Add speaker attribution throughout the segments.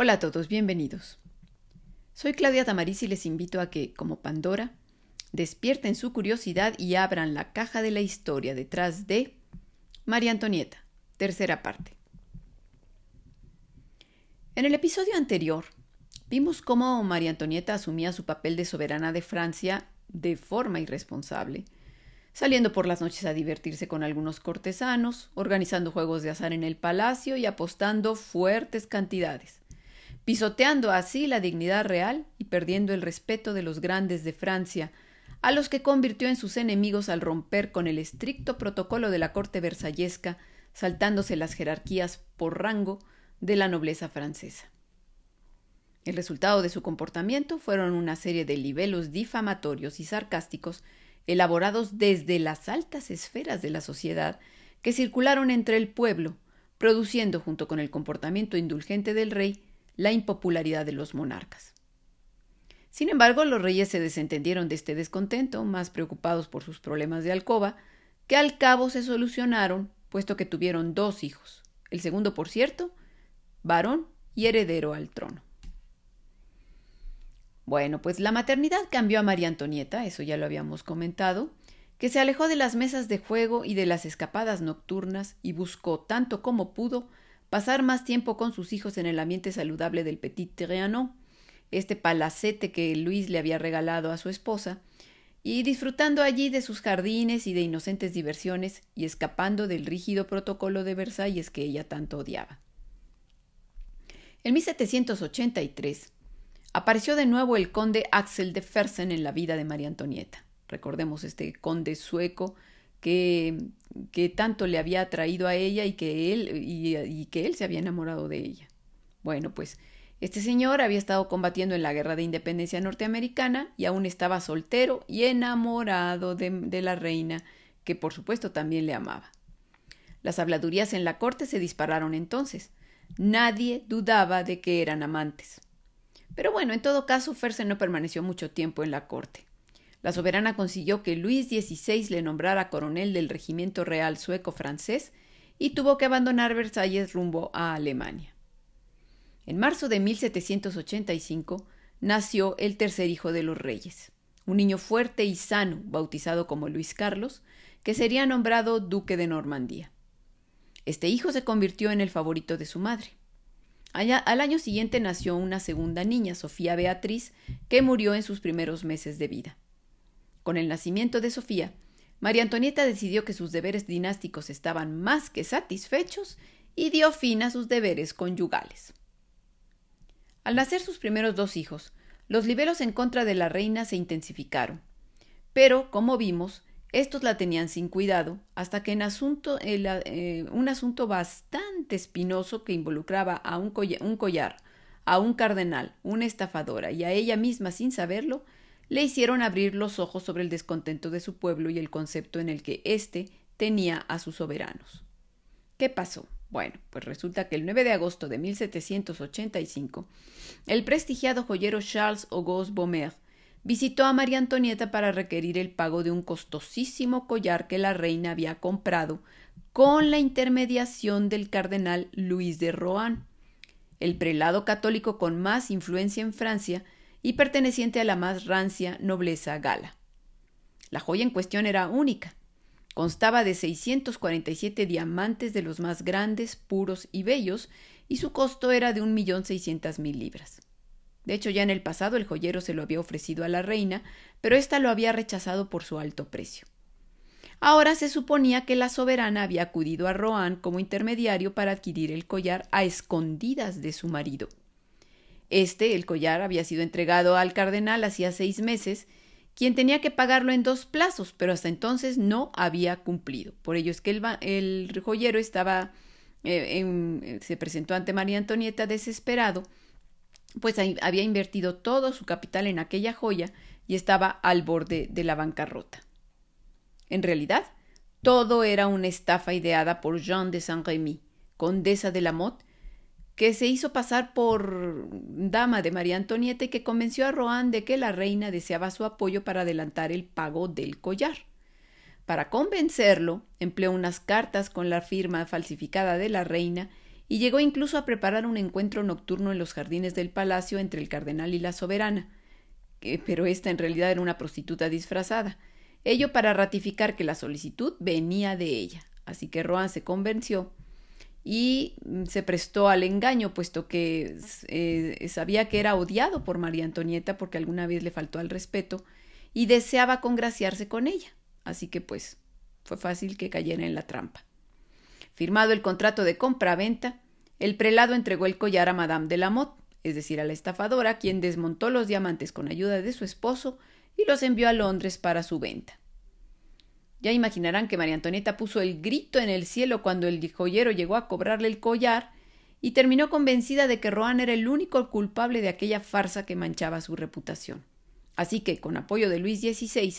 Speaker 1: Hola a todos, bienvenidos. Soy Claudia Tamariz y les invito a que, como Pandora, despierten su curiosidad y abran la caja de la historia detrás de María Antonieta, tercera parte. En el episodio anterior, vimos cómo María Antonieta asumía su papel de soberana de Francia de forma irresponsable, saliendo por las noches a divertirse con algunos cortesanos, organizando juegos de azar en el palacio y apostando fuertes cantidades, pisoteando así la dignidad real y perdiendo el respeto de los grandes de Francia, a los que convirtió en sus enemigos al romper con el estricto protocolo de la corte versallesca, saltándose las jerarquías por rango de la nobleza francesa. El resultado de su comportamiento fueron una serie de libelos difamatorios y sarcásticos elaborados desde las altas esferas de la sociedad que circularon entre el pueblo, produciendo, junto con el comportamiento indulgente del rey, la impopularidad de los monarcas. Sin embargo, los reyes se desentendieron de este descontento, más preocupados por sus problemas de alcoba, que al cabo se solucionaron, puesto que tuvieron dos hijos, el segundo, por cierto, varón y heredero al trono. Bueno, pues la maternidad cambió a María Antonieta, eso ya lo habíamos comentado, que se alejó de las mesas de juego y de las escapadas nocturnas y buscó, tanto como pudo, pasar más tiempo con sus hijos en el ambiente saludable del Petit Trianon, este palacete que Luis le había regalado a su esposa, y disfrutando allí de sus jardines y de inocentes diversiones y escapando del rígido protocolo de Versalles que ella tanto odiaba. En 1783, apareció de nuevo el conde Axel de Fersen en la vida de María Antonieta. Recordemos este conde sueco que, que tanto le había atraído a ella y que, él, y, que él se había enamorado de ella. Bueno, pues este señor había estado combatiendo en la guerra de independencia norteamericana y aún estaba soltero y enamorado de, de la reina, que por supuesto también le amaba. Las habladurías en la corte se dispararon entonces. Nadie dudaba de que eran amantes. Pero bueno, en todo caso, Fersen no permaneció mucho tiempo en la corte. La soberana consiguió que Luis XVI le nombrara coronel del regimiento real sueco-francés y tuvo que abandonar Versalles rumbo a Alemania. En marzo de 1785 nació el tercer hijo de los reyes, un niño fuerte y sano, bautizado como Luis Carlos, que sería nombrado duque de Normandía. Este hijo se convirtió en el favorito de su madre al año siguiente nació una segunda niña, Sofía Beatriz, que murió en sus primeros meses de vida. Con el nacimiento de Sofía, María Antonieta decidió que sus deberes dinásticos estaban más que satisfechos y dio fin a sus deberes conyugales. Al nacer sus primeros dos hijos, los liberos en contra de la reina se intensificaron. Pero, como vimos, estos la tenían sin cuidado hasta que en asunto, eh, un asunto bastante espinoso que involucraba a un, un collar, a un cardenal, una estafadora y a ella misma sin saberlo, le hicieron abrir los ojos sobre el descontento de su pueblo y el concepto en el que éste tenía a sus soberanos. ¿Qué pasó? Bueno, pues resulta que el 9 de agosto de 1785, el prestigiado joyero Charles Auguste Beaumer visitó a María Antonieta para requerir el pago de un costosísimo collar que la reina había comprado con la intermediación del cardenal Luis de Rohan, el prelado católico con más influencia en Francia y perteneciente a la más rancia nobleza gala. La joya en cuestión era única. Constaba de 647 diamantes de los más grandes, puros y bellos, y su costo era de un millón seiscientas mil libras. De hecho, ya en el pasado el joyero se lo había ofrecido a la reina, pero ésta lo había rechazado por su alto precio. Ahora se suponía que la soberana había acudido a Rohan como intermediario para adquirir el collar a escondidas de su marido. Este, el collar, había sido entregado al cardenal hacía seis meses, quien tenía que pagarlo en dos plazos, pero hasta entonces no había cumplido. Por ello es que el, joyero estaba eh, se presentó ante María Antonieta desesperado pues había invertido todo su capital en aquella joya y estaba al borde de la bancarrota. En realidad, todo era una estafa ideada por Jean de Saint-Rémy, condesa de la Motte, que se hizo pasar por dama de María Antonieta y que convenció a Rohan de que la reina deseaba su apoyo para adelantar el pago del collar. Para convencerlo, empleó unas cartas con la firma falsificada de la reina y llegó incluso a preparar un encuentro nocturno en los jardines del palacio entre el cardenal y la soberana, pero esta en realidad era una prostituta disfrazada, ello para ratificar que la solicitud venía de ella. Así que Rohan se convenció y mm, se prestó al engaño, puesto que eh, sabía que era odiado por María Antonieta porque alguna vez le faltó al respeto y deseaba congraciarse con ella. Así que pues fue fácil que cayera en la trampa. Firmado el contrato de compra-venta, el prelado entregó el collar a Madame de Lamotte, es decir, a la estafadora, quien desmontó los diamantes con ayuda de su esposo y los envió a Londres para su venta. Ya imaginarán que María Antonieta puso el grito en el cielo cuando el joyero llegó a cobrarle el collar y terminó convencida de que Rohan era el único culpable de aquella farsa que manchaba su reputación. Así que, con apoyo de Luis XVI,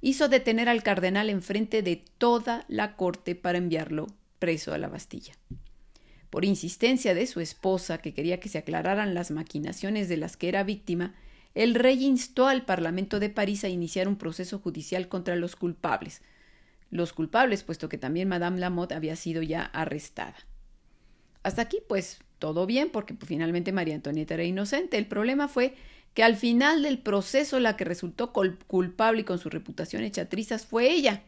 Speaker 1: hizo detener al cardenal enfrente de toda la corte para enviarlo preso a la Bastilla. Por insistencia de su esposa, que quería que se aclararan las maquinaciones de las que era víctima, el rey instó al Parlamento de París a iniciar un proceso judicial contra los culpables. Los culpables, puesto que también Madame Lamotte había sido ya arrestada. Hasta aquí, pues, todo bien, porque pues, finalmente María Antonieta era inocente. El problema fue que al final del proceso la que resultó culpable y con su reputación hecha trizas fue ella.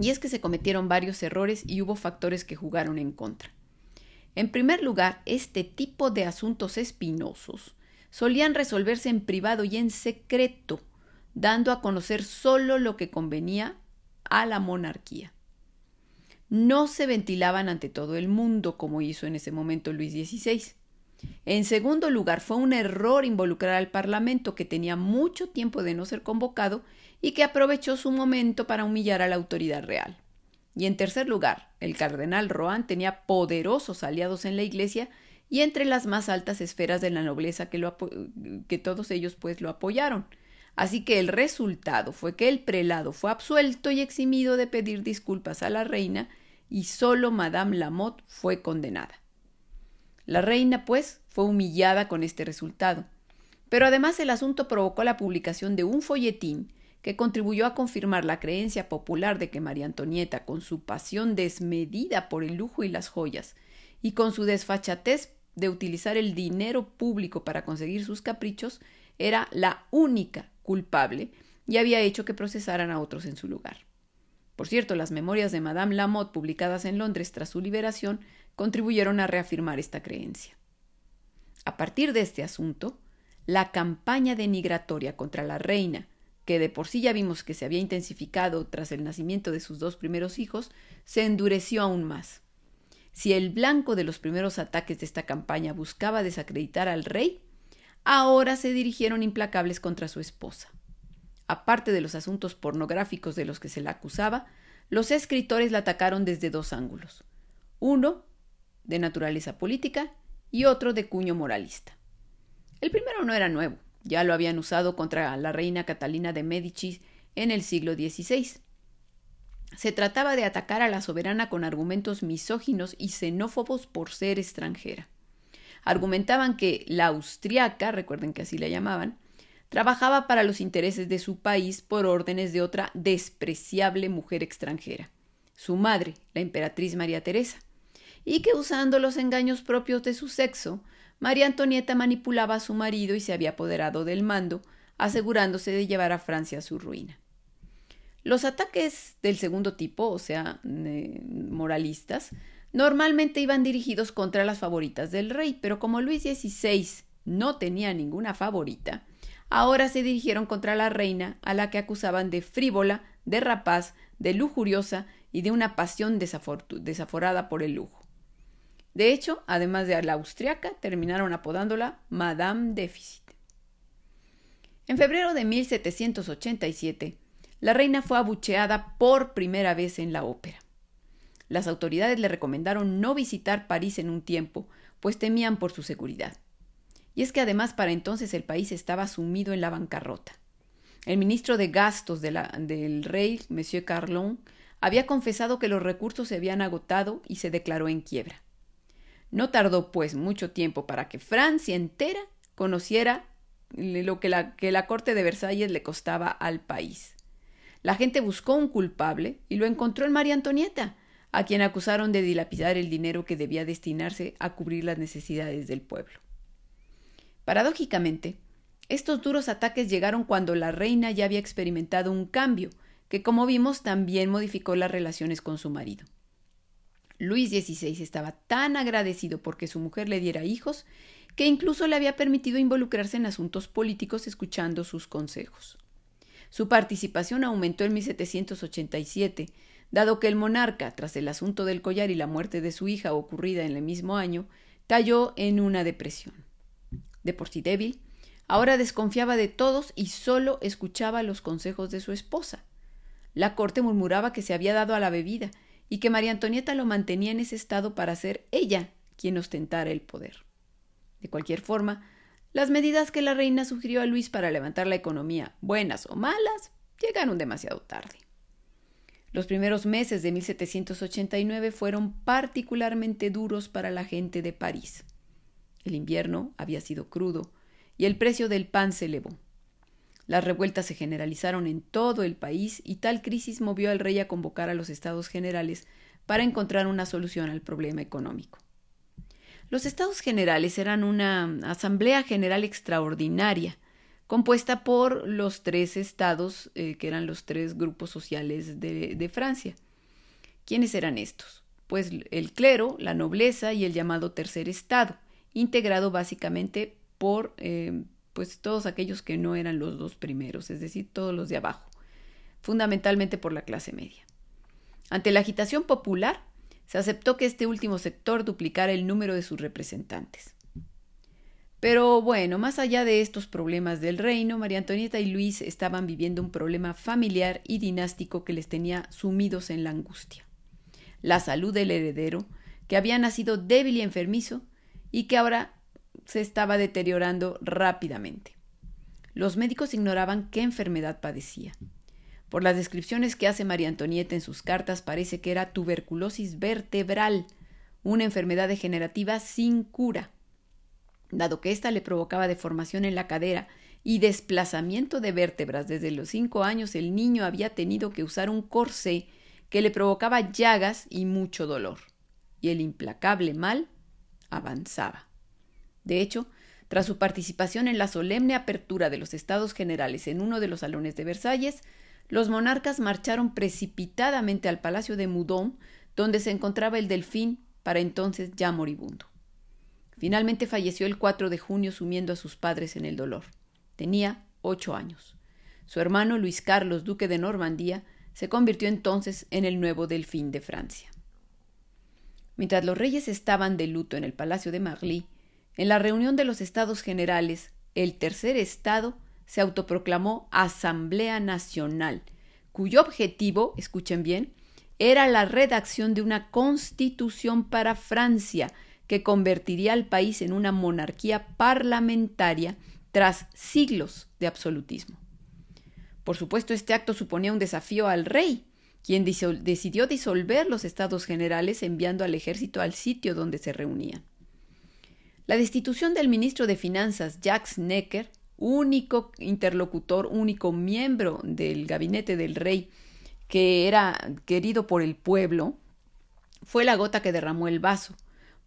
Speaker 1: Y es que se cometieron varios errores y hubo factores que jugaron en contra. En primer lugar, este tipo de asuntos espinosos solían resolverse en privado y en secreto, dando a conocer solo lo que convenía a la monarquía. No se ventilaban ante todo el mundo como hizo en ese momento Luis XVI. En segundo lugar, fue un error involucrar al Parlamento que tenía mucho tiempo de no ser convocado y que aprovechó su momento para humillar a la autoridad real. Y en tercer lugar, el cardenal Rohan tenía poderosos aliados en la Iglesia y entre las más altas esferas de la nobleza que, que todos ellos pues lo apoyaron. Así que el resultado fue que el prelado fue absuelto y eximido de pedir disculpas a la reina y solo Madame Lamotte fue condenada. La reina, pues, fue humillada con este resultado. Pero además el asunto provocó la publicación de un folletín que contribuyó a confirmar la creencia popular de que María Antonieta, con su pasión desmedida por el lujo y las joyas, y con su desfachatez de utilizar el dinero público para conseguir sus caprichos, era la única culpable y había hecho que procesaran a otros en su lugar. Por cierto, las memorias de Madame Lamotte publicadas en Londres tras su liberación contribuyeron a reafirmar esta creencia. A partir de este asunto, la campaña denigratoria contra la reina, que de por sí ya vimos que se había intensificado tras el nacimiento de sus dos primeros hijos, se endureció aún más. Si el blanco de los primeros ataques de esta campaña buscaba desacreditar al rey, ahora se dirigieron implacables contra su esposa. Aparte de los asuntos pornográficos de los que se la acusaba, los escritores la atacaron desde dos ángulos. Uno, de naturaleza política y otro de cuño moralista. El primero no era nuevo, ya lo habían usado contra la reina Catalina de Médicis en el siglo XVI. Se trataba de atacar a la soberana con argumentos misóginos y xenófobos por ser extranjera. Argumentaban que la austriaca, recuerden que así la llamaban, trabajaba para los intereses de su país por órdenes de otra despreciable mujer extranjera, su madre, la emperatriz María Teresa, y que usando los engaños propios de su sexo, María Antonieta manipulaba a su marido y se había apoderado del mando, asegurándose de llevar a Francia a su ruina. Los ataques del segundo tipo, o sea, moralistas, normalmente iban dirigidos contra las favoritas del rey, pero como Luis XVI no tenía ninguna favorita, ahora se dirigieron contra la reina, a la que acusaban de frívola, de rapaz, de lujuriosa y de una pasión desaforada por el lujo. De hecho, además de la austriaca, terminaron apodándola Madame Déficit. En febrero de 1787, la reina fue abucheada por primera vez en la ópera. Las autoridades le recomendaron no visitar París en un tiempo, pues temían por su seguridad. Y es que además para entonces el país estaba sumido en la bancarrota. El ministro de Gastos del rey, Monsieur Carlon, había confesado que los recursos se habían agotado y se declaró en quiebra. No tardó, pues, mucho tiempo para que Francia entera conociera lo que la, que la corte de Versalles le costaba al país. La gente buscó un culpable y lo encontró en María Antonieta, a quien acusaron de dilapidar el dinero que debía destinarse a cubrir las necesidades del pueblo. Paradójicamente, estos duros ataques llegaron cuando la reina ya había experimentado un cambio, que como vimos también modificó las relaciones con su marido. Luis XVI estaba tan agradecido porque su mujer le diera hijos que incluso le había permitido involucrarse en asuntos políticos escuchando sus consejos. Su participación aumentó en 1787, dado que el monarca, tras el asunto del collar y la muerte de su hija ocurrida en el mismo año, cayó en una depresión. De por sí débil, ahora desconfiaba de todos y solo escuchaba los consejos de su esposa. La corte murmuraba que se había dado a la bebida y que María Antonieta lo mantenía en ese estado para ser ella quien ostentara el poder. De cualquier forma, las medidas que la reina sugirió a Luis para levantar la economía, buenas o malas, llegaron demasiado tarde. Los primeros meses de 1789 fueron particularmente duros para la gente de París. El invierno había sido crudo y el precio del pan se elevó. Las revueltas se generalizaron en todo el país y tal crisis movió al rey a convocar a los estados generales para encontrar una solución al problema económico. Los estados generales eran una asamblea general extraordinaria, compuesta por los tres estados, eh, que eran los tres grupos sociales de, Francia. ¿Quiénes eran estos? Pues el clero, la nobleza y el llamado tercer estado, integrado básicamente por eh, pues todos aquellos que no eran los dos primeros, es decir, todos los de abajo, fundamentalmente por la clase media. Ante la agitación popular, se aceptó que este último sector duplicara el número de sus representantes. Pero bueno, más allá de estos problemas del reino, María Antonieta y Luis estaban viviendo un problema familiar y dinástico que les tenía sumidos en la angustia. La salud del heredero, que había nacido débil y enfermizo, y que ahora se estaba deteriorando rápidamente. Los médicos ignoraban qué enfermedad padecía. Por las descripciones que hace María Antonieta en sus cartas parece que era tuberculosis vertebral, una enfermedad degenerativa sin cura. Dado que ésta le provocaba deformación en la cadera y desplazamiento de vértebras desde los cinco años, el niño había tenido que usar un corsé que le provocaba llagas y mucho dolor. Y el implacable mal avanzaba. De hecho, tras su participación en la solemne apertura de los Estados Generales en uno de los salones de Versalles, los monarcas marcharon precipitadamente al palacio de Moudon, donde se encontraba el delfín, para entonces ya moribundo. Finalmente falleció el 4 de junio sumiendo a sus padres en el dolor. Tenía ocho años. Su hermano Luis Carlos, duque de Normandía, se convirtió entonces en el nuevo delfín de Francia. Mientras los reyes estaban de luto en el palacio de Marly, en la reunión de los estados generales, el tercer estado se autoproclamó Asamblea Nacional, cuyo objetivo, escuchen bien, era la redacción de una constitución para Francia que convertiría al país en una monarquía parlamentaria tras siglos de absolutismo. Por supuesto, este acto suponía un desafío al rey, quien decidió disolver los estados generales enviando al ejército al sitio donde se reunían. La destitución del ministro de Finanzas Jacques Necker único interlocutor, único miembro del gabinete del rey que era querido por el pueblo, fue la gota que derramó el vaso,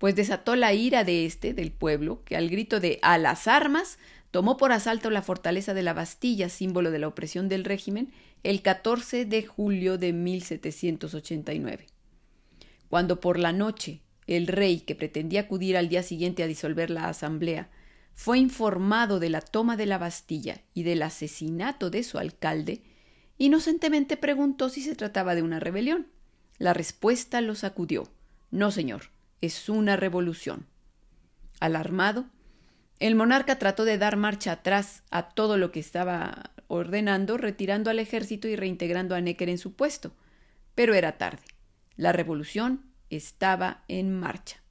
Speaker 1: pues desató la ira de este, del pueblo, que al grito de a las armas tomó por asalto la fortaleza de la Bastilla, símbolo de la opresión del régimen, el 14 de julio de 1789. Cuando por la noche el rey, que pretendía acudir al día siguiente a disolver la asamblea, fue informado de la toma de la Bastilla y del asesinato de su alcalde, inocentemente preguntó si se trataba de una rebelión. La respuesta lo sacudió. No, señor, es una revolución. Alarmado, el monarca trató de dar marcha atrás a todo lo que estaba ordenando, retirando al ejército y reintegrando a Necker en su puesto. Pero era tarde. La revolución estaba en marcha.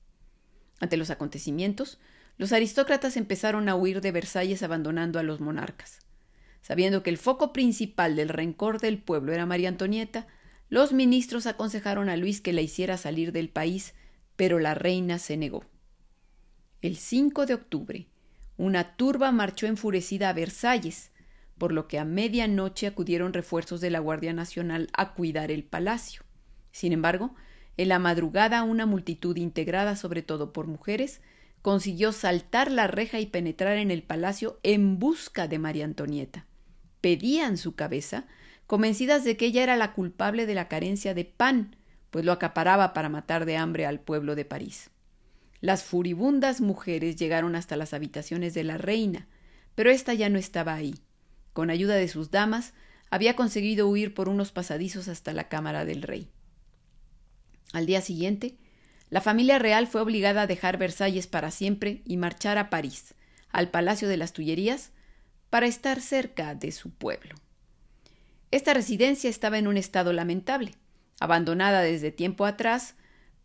Speaker 1: Ante los acontecimientos, los aristócratas empezaron a huir de Versalles abandonando a los monarcas. Sabiendo que el foco principal del rencor del pueblo era María Antonieta, los ministros aconsejaron a Luis que la hiciera salir del país, pero la reina se negó. El 5 de octubre, una turba marchó enfurecida a Versalles, por lo que a medianoche acudieron refuerzos de la Guardia Nacional a cuidar el palacio. Sin embargo, en la madrugada una multitud integrada sobre todo por mujeres consiguió saltar la reja y penetrar en el palacio en busca de María Antonieta. Pedían su cabeza, convencidas de que ella era la culpable de la carencia de pan, pues lo acaparaba para matar de hambre al pueblo de París. Las furibundas mujeres llegaron hasta las habitaciones de la reina, pero ésta ya no estaba ahí. Con ayuda de sus damas, había conseguido huir por unos pasadizos hasta la cámara del rey. Al día siguiente, la familia real fue obligada a dejar Versalles para siempre y marchar a París, al Palacio de las Tullerías, para estar cerca de su pueblo. Esta residencia estaba en un estado lamentable, abandonada desde tiempo atrás,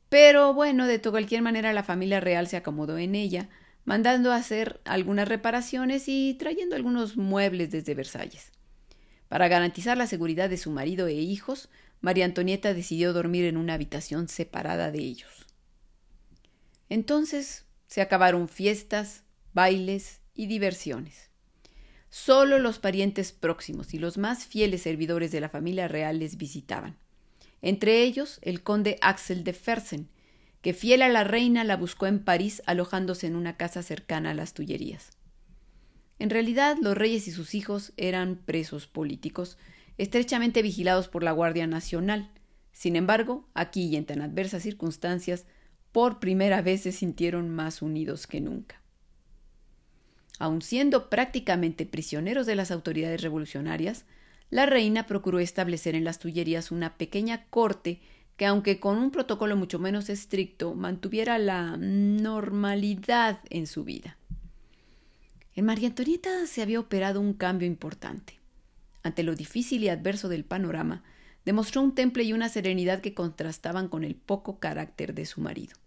Speaker 1: pero bueno, de cualquier manera la familia real se acomodó en ella, mandando hacer algunas reparaciones y trayendo algunos muebles desde Versalles. Para garantizar la seguridad de su marido e hijos, María Antonieta decidió dormir en una habitación separada de ellos. Entonces se acabaron fiestas, bailes y diversiones. Solo los parientes próximos y los más fieles servidores de la familia real les visitaban. Entre ellos el conde Axel de Fersen, que fiel a la reina la buscó en París alojándose en una casa cercana a las Tullerías. En realidad, los reyes y sus hijos eran presos políticos, estrechamente vigilados por la Guardia Nacional. Sin embargo, aquí y en tan adversas circunstancias, por primera vez se sintieron más unidos que nunca. Aun siendo prácticamente prisioneros de las autoridades revolucionarias, la reina procuró establecer en las Tullerías una pequeña corte que, aunque con un protocolo mucho menos estricto, mantuviera la normalidad en su vida. En María Antonieta se había operado un cambio importante. Ante lo difícil y adverso del panorama, demostró un temple y una serenidad que contrastaban con el poco carácter de su marido.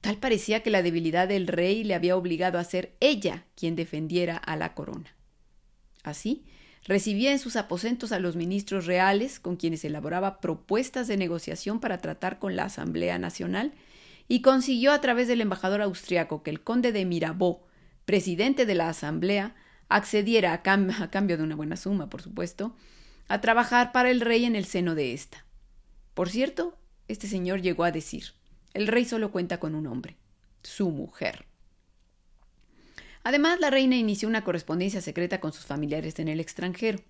Speaker 1: Tal parecía que la debilidad del rey le había obligado a ser ella quien defendiera a la corona. Así, recibía en sus aposentos a los ministros reales, con quienes elaboraba propuestas de negociación para tratar con la Asamblea Nacional, y consiguió a través del embajador austriaco que el conde de Mirabeau, presidente de la Asamblea, accediera a, cambio de una buena suma, por supuesto, a trabajar para el rey en el seno de ésta. Por cierto, este señor llegó a decir el rey solo cuenta con un hombre, su mujer. Además, la reina inició una correspondencia secreta con sus familiares en el extranjero.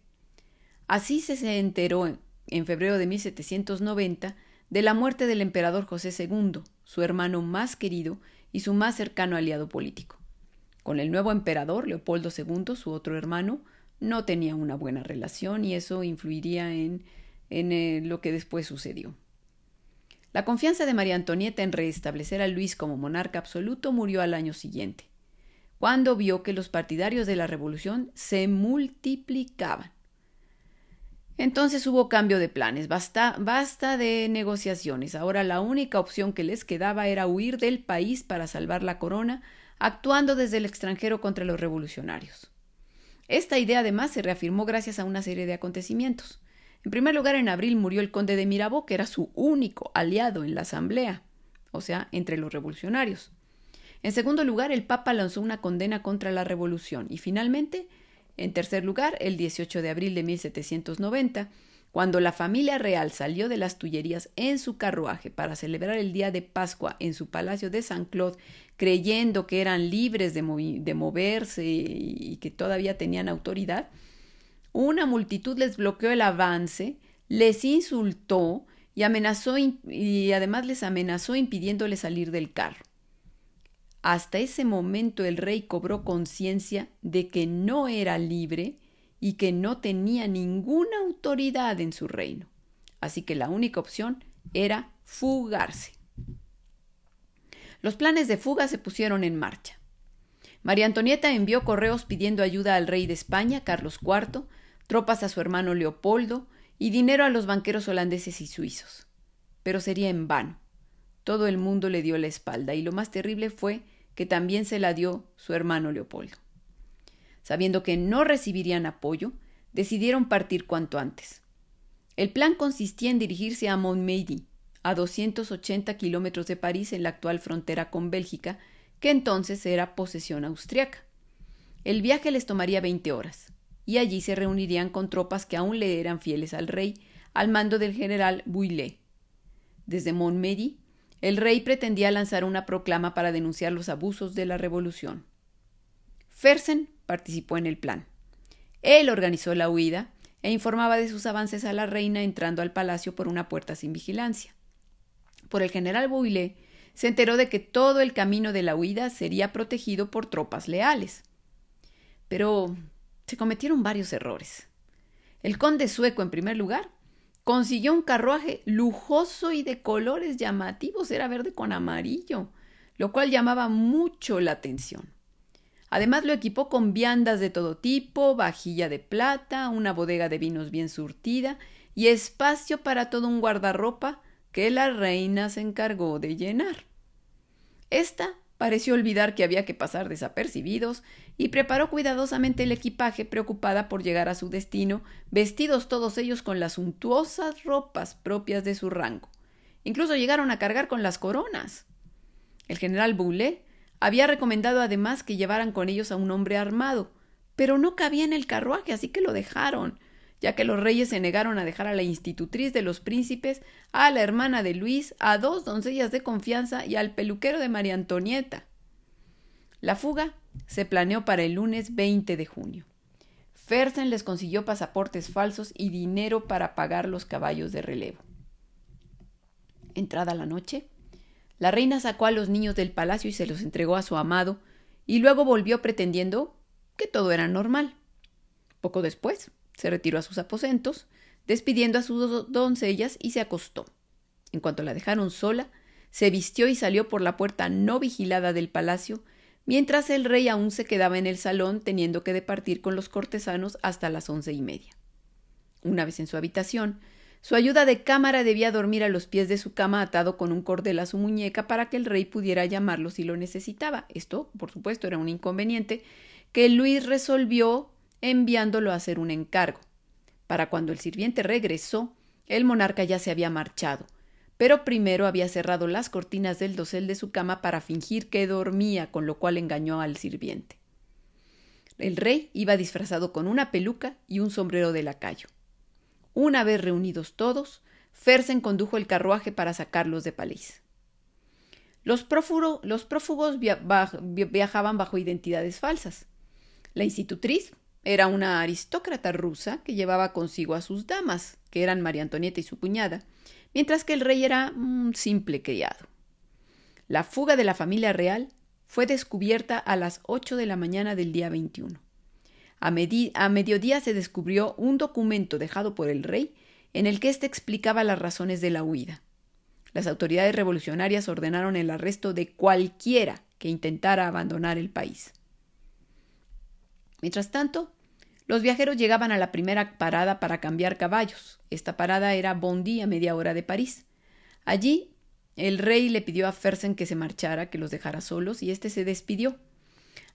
Speaker 1: Así se enteró en febrero de 1790 de la muerte del emperador José II, su hermano más querido y su más cercano aliado político. Con el nuevo emperador, Leopoldo II, su otro hermano, no tenía una buena relación y eso influiría en, en eh, lo que después sucedió. La confianza de María Antonieta en restablecer a Luis como monarca absoluto murió al año siguiente, cuando vio que los partidarios de la revolución se multiplicaban. Entonces hubo cambio de planes, basta, basta de negociaciones. Ahora la única opción que les quedaba era huir del país para salvar la corona actuando desde el extranjero contra los revolucionarios. Esta idea además se reafirmó gracias a una serie de acontecimientos. En primer lugar, en abril murió el conde de Mirabeau, que era su único aliado en la asamblea, o sea, entre los revolucionarios. En segundo lugar, el Papa lanzó una condena contra la revolución. Y finalmente, en tercer lugar, el 18 de abril de 1790, cuando la familia real salió de las Tullerías en su carruaje para celebrar el día de Pascua en su palacio de San Claude, creyendo que eran libres de, moverse y que todavía tenían autoridad, una multitud les bloqueó el avance, les insultó y amenazó y además les amenazó impidiéndoles salir del carro. Hasta ese momento el rey cobró conciencia de que no era libre y que no tenía ninguna autoridad en su reino. Así que la única opción era fugarse. Los planes de fuga se pusieron en marcha. María Antonieta envió correos pidiendo ayuda al rey de España, Carlos IV, tropas a su hermano Leopoldo y dinero a los banqueros holandeses y suizos. Pero sería en vano. Todo el mundo le dio la espalda y lo más terrible fue que también se la dio su hermano Leopoldo. Sabiendo que no recibirían apoyo, decidieron partir cuanto antes. El plan consistía en dirigirse a Montmédy, a 280 kilómetros de París en la actual frontera con Bélgica, que entonces era posesión austriaca. El viaje les tomaría 20 horas, y allí se reunirían con tropas que aún le eran fieles al rey, al mando del general Bouillet. Desde Montmédy, el rey pretendía lanzar una proclama para denunciar los abusos de la revolución. Fersen participó en el plan. Él organizó la huida e informaba de sus avances a la reina entrando al palacio por una puerta sin vigilancia. Por el general Bouillet se enteró de que todo el camino de la huida sería protegido por tropas leales. Pero se cometieron varios errores. El conde sueco, en primer lugar, consiguió un carruaje lujoso y de colores llamativos, era verde con amarillo, lo cual llamaba mucho la atención. Además lo equipó con viandas de todo tipo, vajilla de plata, una bodega de vinos bien surtida y espacio para todo un guardarropa que la reina se encargó de llenar. Esta pareció olvidar que había que pasar desapercibidos y preparó cuidadosamente el equipaje preocupada por llegar a su destino, vestidos todos ellos con las suntuosas ropas propias de su rango. Incluso llegaron a cargar con las coronas. El general Boulet había recomendado además que llevaran con ellos a un hombre armado, pero no cabía en el carruaje, así que lo dejaron, ya que los reyes se negaron a dejar a la institutriz de los príncipes, a la hermana de Luis, a dos doncellas de confianza y al peluquero de María Antonieta. La fuga se planeó para el lunes 20 de junio. Fersen les consiguió pasaportes falsos y dinero para pagar los caballos de relevo. Entrada la noche, la reina sacó a los niños del palacio y se los entregó a su amado, y luego volvió pretendiendo que todo era normal. Poco después, se retiró a sus aposentos, despidiendo a sus doncellas y se acostó. En cuanto la dejaron sola, se vistió y salió por la puerta no vigilada del palacio, mientras el rey aún se quedaba en el salón teniendo que departir con los cortesanos hasta las once y media. Una vez en su habitación, su ayuda de cámara debía dormir a los pies de su cama atado con un cordel a su muñeca para que el rey pudiera llamarlo si lo necesitaba. Esto, por supuesto, era un inconveniente que Luis resolvió enviándolo a hacer un encargo. Para cuando el sirviente regresó, el monarca ya se había marchado, pero primero había cerrado las cortinas del dosel de su cama para fingir que dormía, con lo cual engañó al sirviente. El rey iba disfrazado con una peluca y un sombrero de lacayo. Una vez reunidos todos, Fersen condujo el carruaje para sacarlos de Palís. Los, los prófugos viajaban bajo identidades falsas. La institutriz era una aristócrata rusa que llevaba consigo a sus damas, que eran María Antonieta y su cuñada, mientras que el rey era un simple criado. La fuga de la familia real fue descubierta a las ocho de la mañana del día 21. A, a mediodía se descubrió un documento dejado por el rey en el que éste explicaba las razones de la huida. Las autoridades revolucionarias ordenaron el arresto de cualquiera que intentara abandonar el país. Mientras tanto, los viajeros llegaban a la primera parada para cambiar caballos. Esta parada era Bondy a media hora de París. Allí el rey le pidió a Fersen que se marchara, que los dejara solos, y éste se despidió.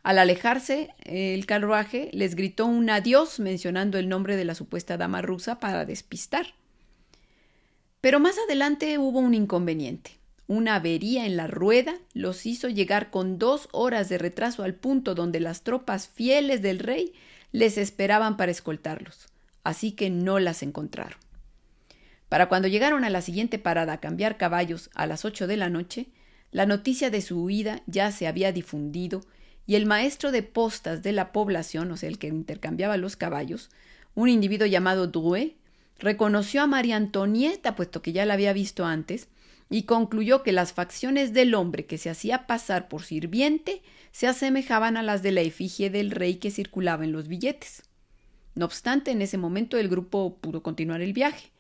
Speaker 1: Al alejarse, el carruaje les gritó un adiós mencionando el nombre de la supuesta dama rusa para despistar. Pero más adelante hubo un inconveniente. Una avería en la rueda los hizo llegar con dos horas de retraso al punto donde las tropas fieles del rey les esperaban para escoltarlos, así que no las encontraron. Para cuando llegaron a la siguiente parada a cambiar caballos a las ocho de la noche, la noticia de su huida ya se había difundido y el maestro de postas de la población, o sea, el que intercambiaba los caballos, un individuo llamado Drouet, reconoció a María Antonieta, puesto que ya la había visto antes, y concluyó que las facciones del hombre que se hacía pasar por sirviente se asemejaban a las de la efigie del rey que circulaba en los billetes. No obstante, en ese momento el grupo pudo continuar el viaje,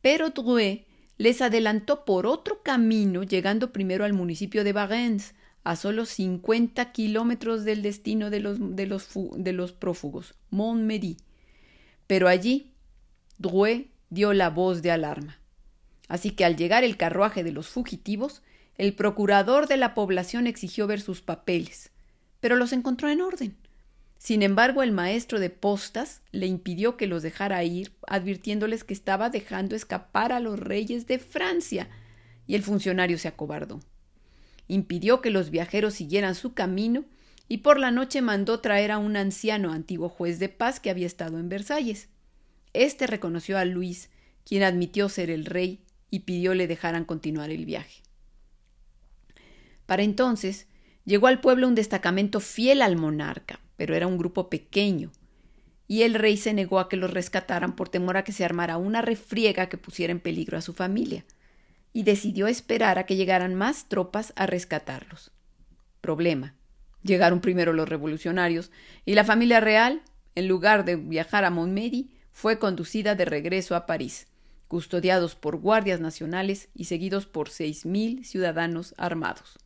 Speaker 1: pero Drouet les adelantó por otro camino, llegando primero al municipio de Varennes, a solo 50 kilómetros del destino de los, de los, de los prófugos, Montmédy. Pero allí, Drouet dio la voz de alarma. Así que al llegar el carruaje de los fugitivos, el procurador de la población exigió ver sus papeles, pero los encontró en orden. Sin embargo, el maestro de postas le impidió que los dejara ir, advirtiéndoles que estaba dejando escapar a los reyes de Francia, y el funcionario se acobardó. Impidió que los viajeros siguieran su camino y por la noche mandó traer a un anciano antiguo juez de paz que había estado en Versalles. Este reconoció a Luis, quien admitió ser el rey y pidió le dejaran continuar el viaje. Para entonces llegó al pueblo un destacamento fiel al monarca, pero era un grupo pequeño, y el rey se negó a que los rescataran por temor a que se armara una refriega que pusiera en peligro a su familia, y decidió esperar a que llegaran más tropas a rescatarlos. Problema. Llegaron primero los revolucionarios, y la familia real, en lugar de viajar a Montmedy, fue conducida de regreso a París, custodiados por guardias nacionales y seguidos por seis mil ciudadanos armados.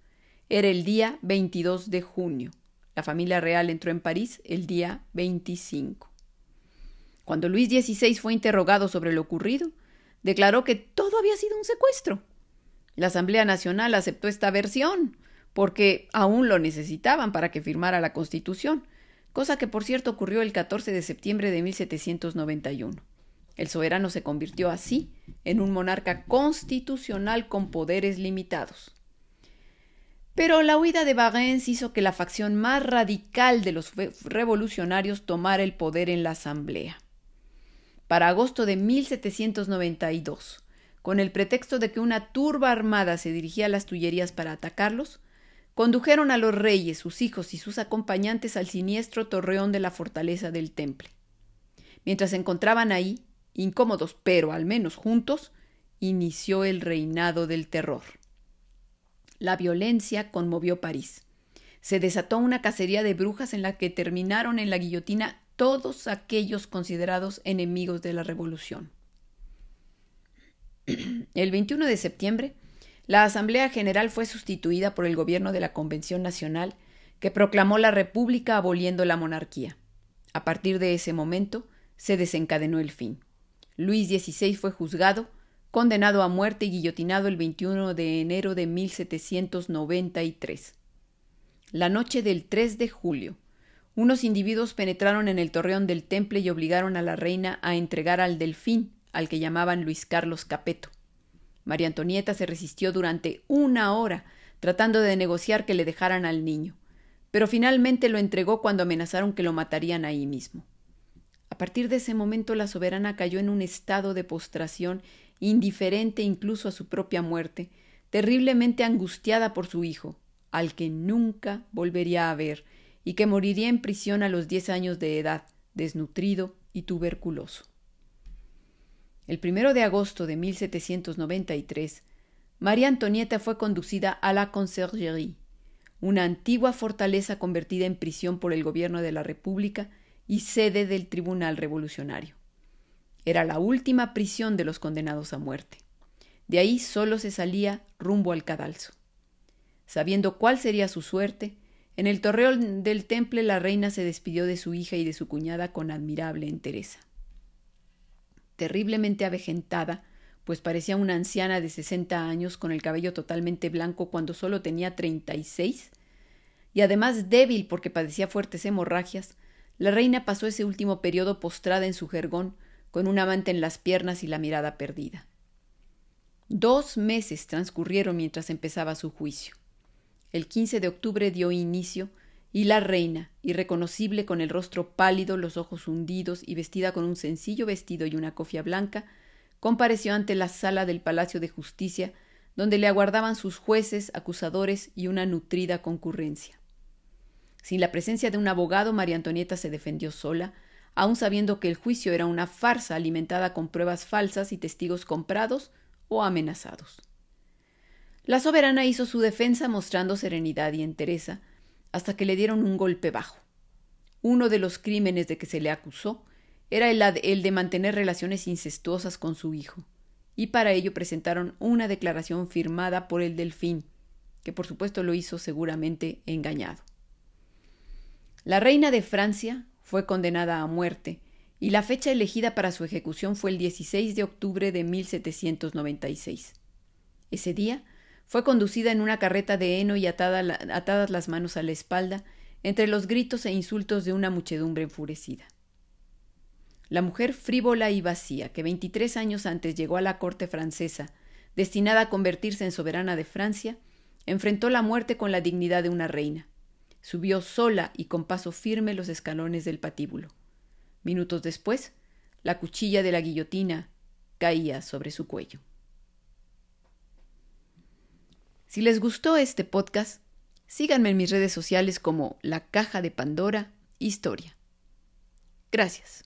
Speaker 1: Era el día 22 de junio. La familia real entró en París el día 25. Cuando Luis XVI fue interrogado sobre lo ocurrido, declaró que todo había sido un secuestro. La Asamblea Nacional aceptó esta versión, porque aún lo necesitaban para que firmara la Constitución, cosa que por cierto ocurrió el 14 de septiembre de 1791. El soberano se convirtió así en un monarca constitucional con poderes limitados. Pero la huida de Barents hizo que la facción más radical de los revolucionarios tomara el poder en la Asamblea para agosto de 1792, con el pretexto de que una turba armada se dirigía a las Tullerías para atacarlos, condujeron a los reyes, sus hijos y sus acompañantes al siniestro torreón de la fortaleza del Temple. Mientras se encontraban ahí, incómodos pero al menos juntos, inició el reinado del terror. La violencia conmovió París. Se desató una cacería de brujas en la que terminaron en la guillotina todos aquellos considerados enemigos de la revolución. El 21 de septiembre, la Asamblea General fue sustituida por el gobierno de la Convención Nacional, que proclamó la República aboliendo la monarquía. A partir de ese momento, se desencadenó el fin. Luis XVI fue juzgado, condenado a muerte y guillotinado el 21 de enero de 1793. La noche del 3 de julio, unos individuos penetraron en el torreón del temple y obligaron a la reina a entregar al delfín, al que llamaban Luis Carlos Capeto. María Antonieta se resistió durante una hora, tratando de negociar que le dejaran al niño, pero finalmente lo entregó cuando amenazaron que lo matarían ahí mismo. A partir de ese momento la soberana cayó en un estado de postración, indiferente incluso a su propia muerte, terriblemente angustiada por su hijo, al que nunca volvería a ver, y que moriría en prisión a los diez años de edad, desnutrido y tuberculoso. El primero de agosto de 1793, María Antonieta fue conducida a la Conciergerie, una antigua fortaleza convertida en prisión por el gobierno de la República y sede del Tribunal Revolucionario. Era la última prisión de los condenados a muerte. De ahí solo se salía rumbo al cadalso. Sabiendo cuál sería su suerte, en el torreón del temple la reina se despidió de su hija y de su cuñada con admirable entereza. Terriblemente avejentada, pues parecía una anciana de sesenta años con el cabello totalmente blanco cuando solo tenía treinta y seis, y además débil porque padecía fuertes hemorragias, la reina pasó ese último periodo postrada en su jergón, con un amante en las piernas y la mirada perdida. Dos meses transcurrieron mientras empezaba su juicio. El 15 de octubre dio inicio, y la reina, irreconocible con el rostro pálido, los ojos hundidos y vestida con un sencillo vestido y una cofia blanca, compareció ante la sala del Palacio de Justicia, donde le aguardaban sus jueces, acusadores y una nutrida concurrencia. Sin la presencia de un abogado, María Antonieta se defendió sola, aun sabiendo que el juicio era una farsa alimentada con pruebas falsas y testigos comprados o amenazados. La soberana hizo su defensa mostrando serenidad y entereza, hasta que le dieron un golpe bajo. Uno de los crímenes de que se le acusó era el, el de mantener relaciones incestuosas con su hijo, y para ello presentaron una declaración firmada por el delfín, que por supuesto lo hizo seguramente engañado. La reina de Francia fue condenada a muerte, y la fecha elegida para su ejecución fue el 16 de octubre de 1796. Ese día fue conducida en una carreta de heno y atadas las manos a la espalda, entre los gritos e insultos de una muchedumbre enfurecida. La mujer frívola y vacía, que veintitrés años antes llegó a la corte francesa, destinada a convertirse en soberana de Francia, enfrentó la muerte con la dignidad de una reina. Subió sola y con paso firme los escalones del patíbulo. Minutos después, la cuchilla de la guillotina caía sobre su cuello. Si les gustó este podcast, síganme en mis redes sociales como La Caja de Pandora Historia. Gracias.